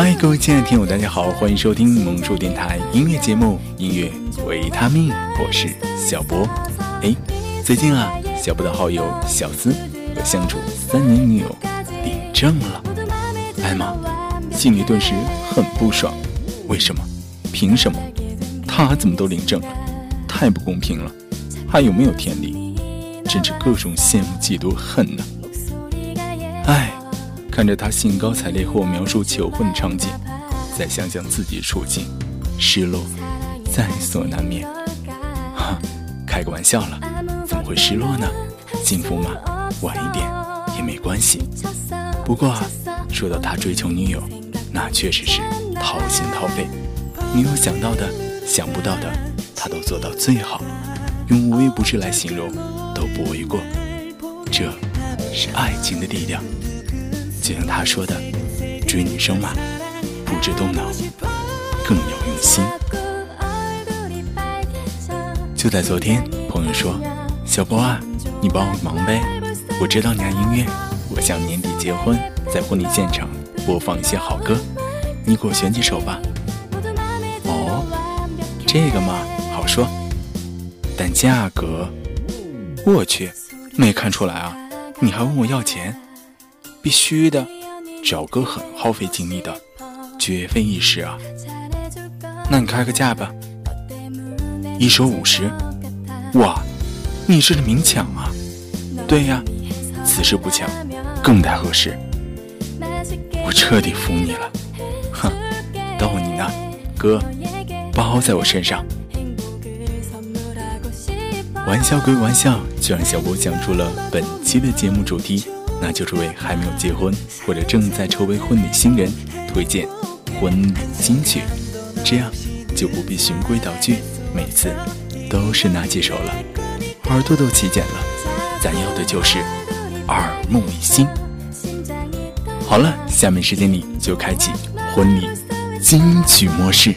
嗨，各位亲爱的听友，大家好，欢迎收听萌叔电台音乐节目《音乐维他命》，我是小博。哎，最近啊，小博的好友小思和相处三年女友领证了，哎妈，心里顿时很不爽。为什么？凭什么？他怎么都领证了？太不公平了！还有没有天理？真是各种羡慕、嫉妒、恨呢！哎。看着他兴高采烈和我描述求婚场景，再想想自己的处境，失落在所难免。哈，开个玩笑了，怎么会失落呢？幸福嘛，晚一点也没关系。不过啊，说到他追求女友，那确实是掏心掏肺，女友想到的、想不到的，他都做到最好，用无微不至来形容都不为过。这是爱情的力量。就像他说的，追女生嘛，不止动脑，更要用心。就在昨天，朋友说：“小波啊，你帮我忙呗，我知道你爱音乐，我想年底结婚，在婚礼现场播放一些好歌，你给我选几首吧。”哦，这个嘛，好说，但价格，我去，没看出来啊，你还问我要钱？必须的，找哥很耗费精力的，绝非易事啊。那你开个价吧，一首五十。哇，你这是明抢啊！对呀，此时不抢，更待何时？我彻底服你了，哼，逗你呢，哥，包在我身上。玩笑归玩笑，就让小波讲出了本期的节目主题。那就是为还没有结婚或者正在筹备婚礼新人推荐婚礼金曲，这样就不必循规蹈矩，每次都是那几首了，耳朵都起茧了。咱要的就是耳目一新。好了，下面时间里就开启婚礼金曲模式。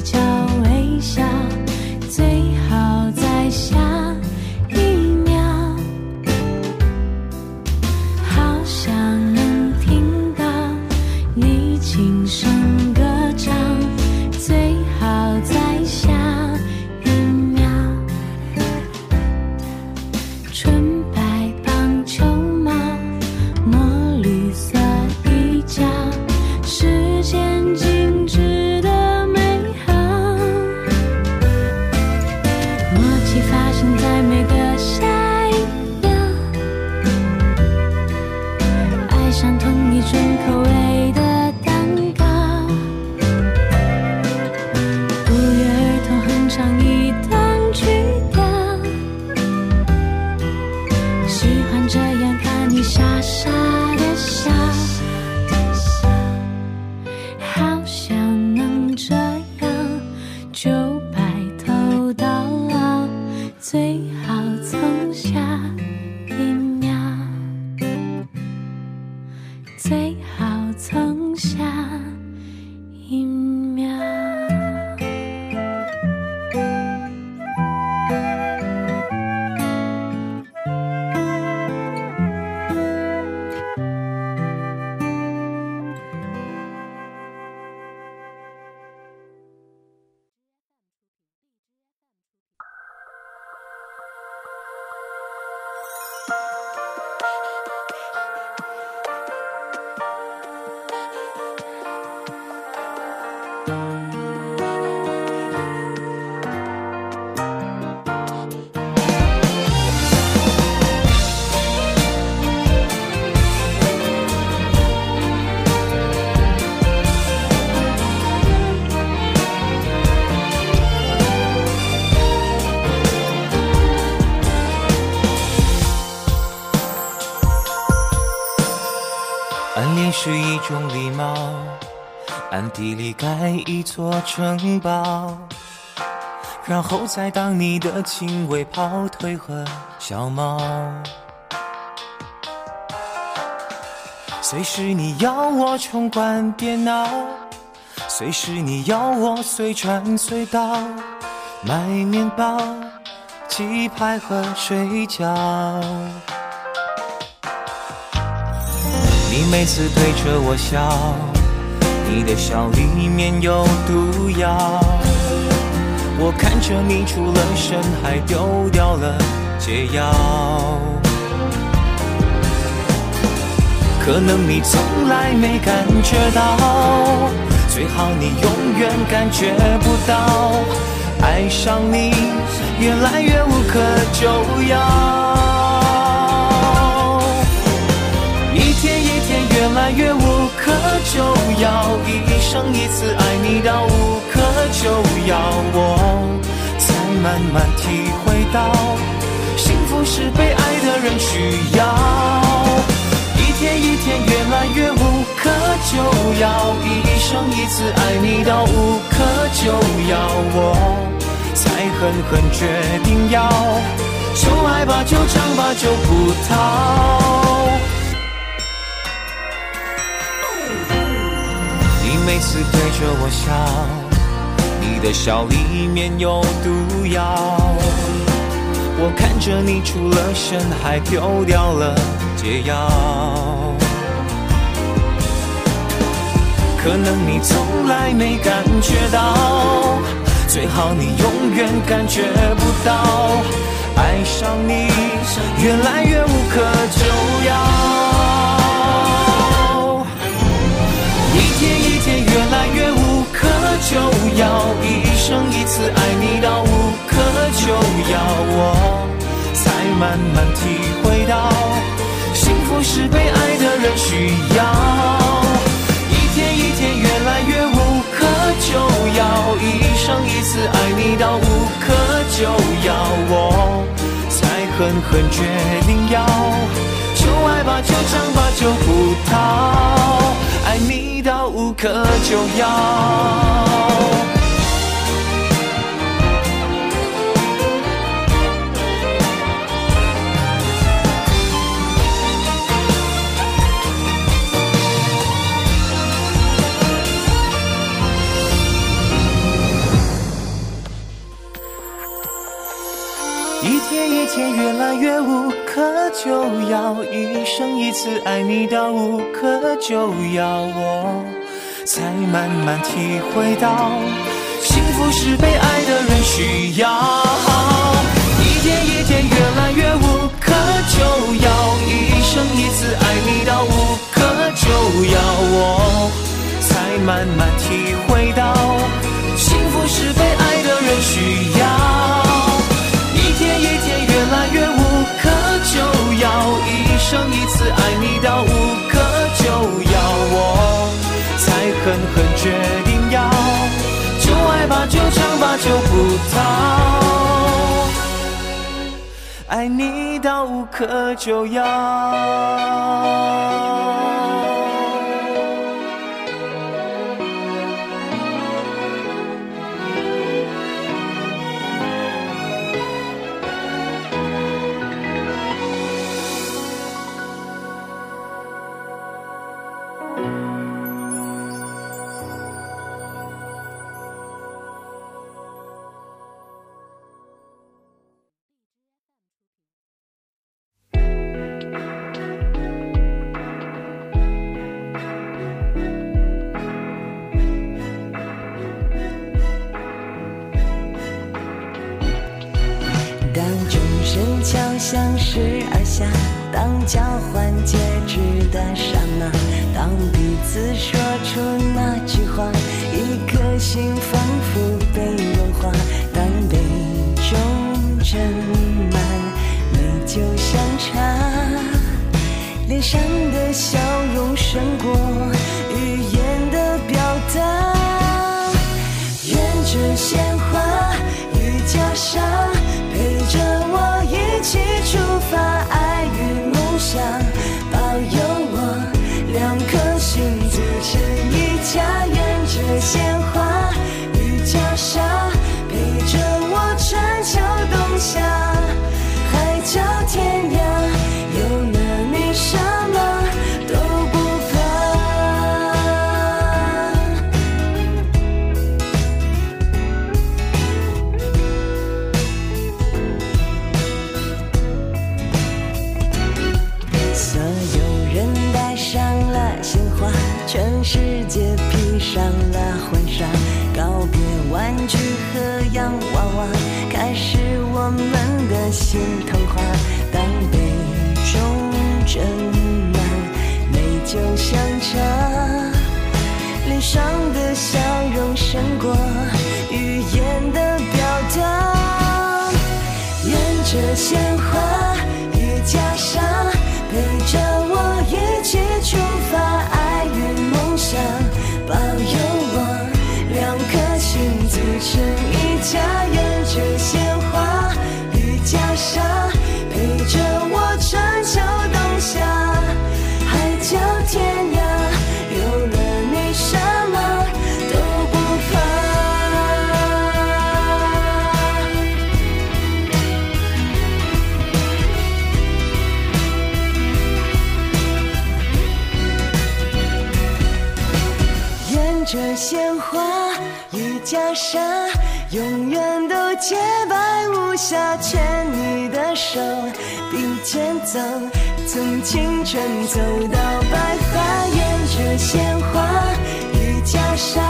角暗恋是一种礼貌，暗地里盖一座城堡，然后再当你的亲卫跑腿和小猫。随时你要我重关电脑，随时你要我随传随到，买面包、鸡排和水饺。你每次对着我笑，你的笑里面有毒药。我看着你出了神，还丢掉了解药。可能你从来没感觉到，最好你永远感觉不到，爱上你越来越无可救药。一天越来越无可救药，一生一次爱你到无可救药，我才慢慢体会到，幸福是被爱的人需要。一天一天越来越无可救药，一生一次爱你到无可救药，我才狠狠决定要，就爱吧，就唱吧，就不逃。每次对着我笑，你的笑里面有毒药。我看着你出了神，还丢掉了解药。可能你从来没感觉到，最好你永远感觉不到，爱上你越来越无可救药。可救药，一生一次爱你到无可救药，我才慢慢体会到，幸福是被爱的人需要。一天一天越来越无可救药，一生一次爱你到无可救药，我才狠狠决定要，就爱吧，就唱吧，就不逃，爱你到无可救药。一天一天越来越无可救药，一生一次爱你到无可救药，我才慢慢体会到，幸福是被爱的人需要。一天一天越来越无可救药，一生一次爱你到无可救药，我才慢慢体会到，幸福是被一次爱你到无可救药，我才狠狠决定要，就爱吧就尝吧就不逃，爱你到无可救药。相视而下，当交换戒指的刹那，当彼此说出那句话，一颗心仿佛被融化。当杯中斟满美酒香茶，脸上的笑容胜过语言的表达。愿这鲜花与袈裟。胜过语言的表达。沿着鲜花与家乡陪着我一起出发，爱与梦想保佑我，两颗心组成一家。愿这这鲜花与袈裟永远都洁白无瑕。牵你的手并肩走，从青春走到白发，沿着鲜花与袈裟，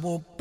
心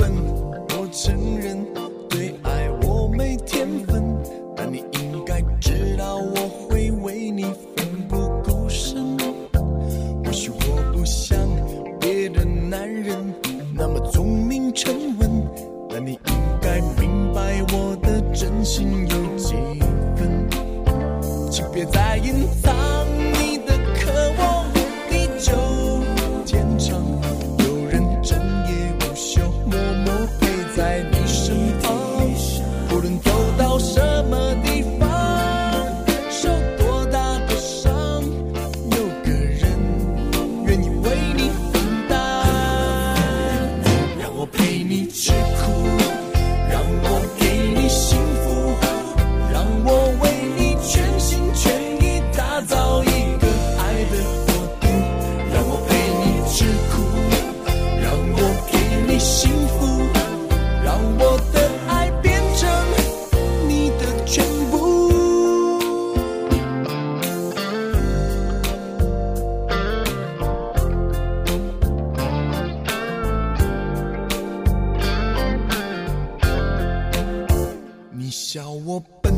笨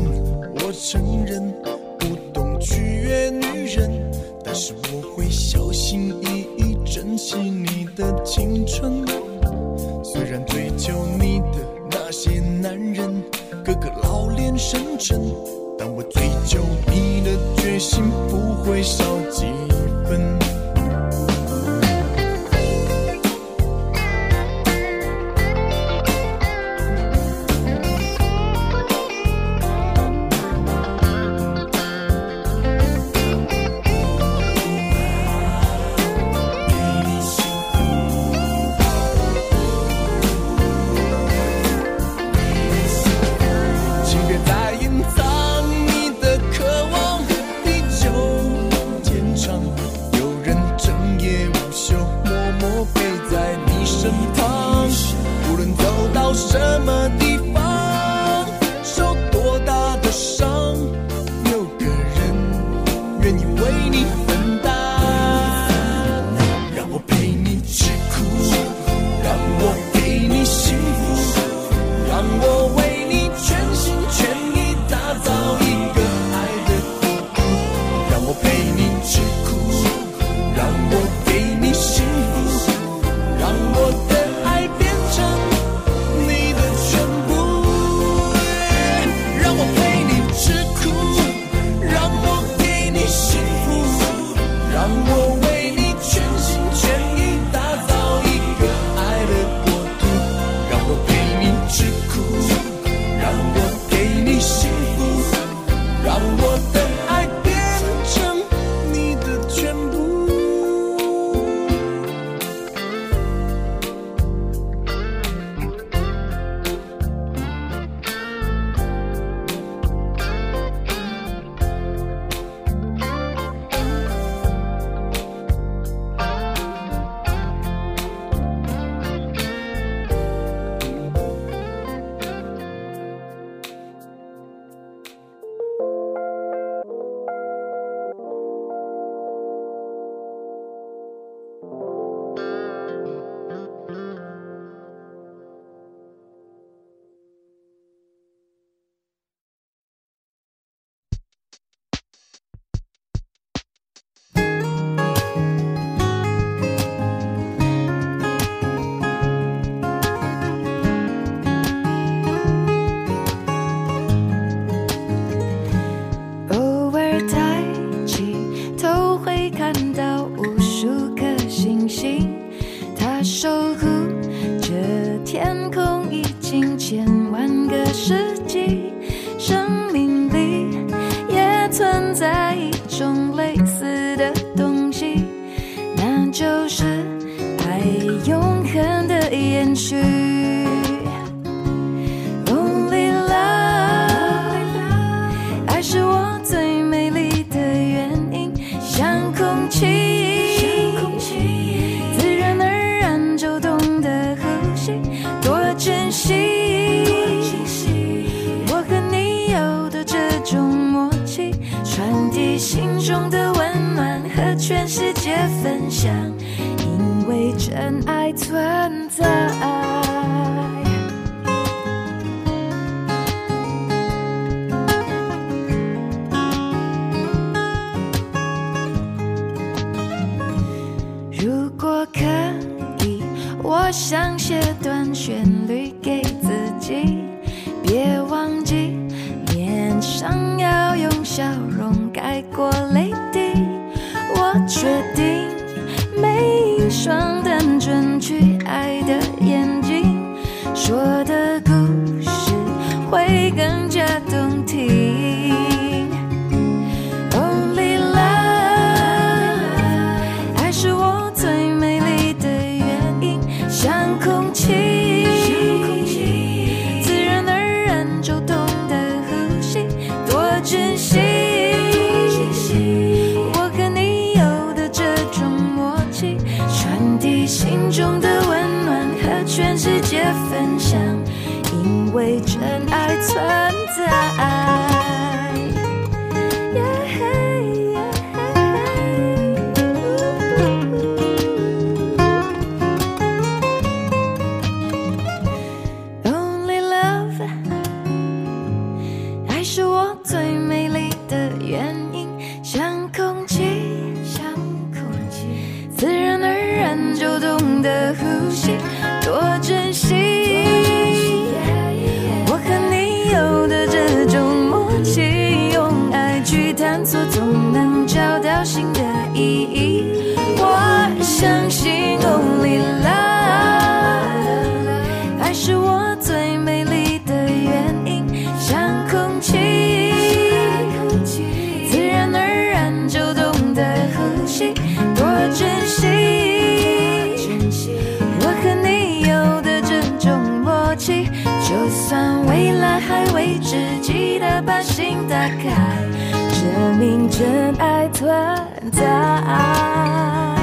我承中的温暖和全世界分享因为真爱存在。会更加的未来还未知，记得把心打开，证明真爱存在。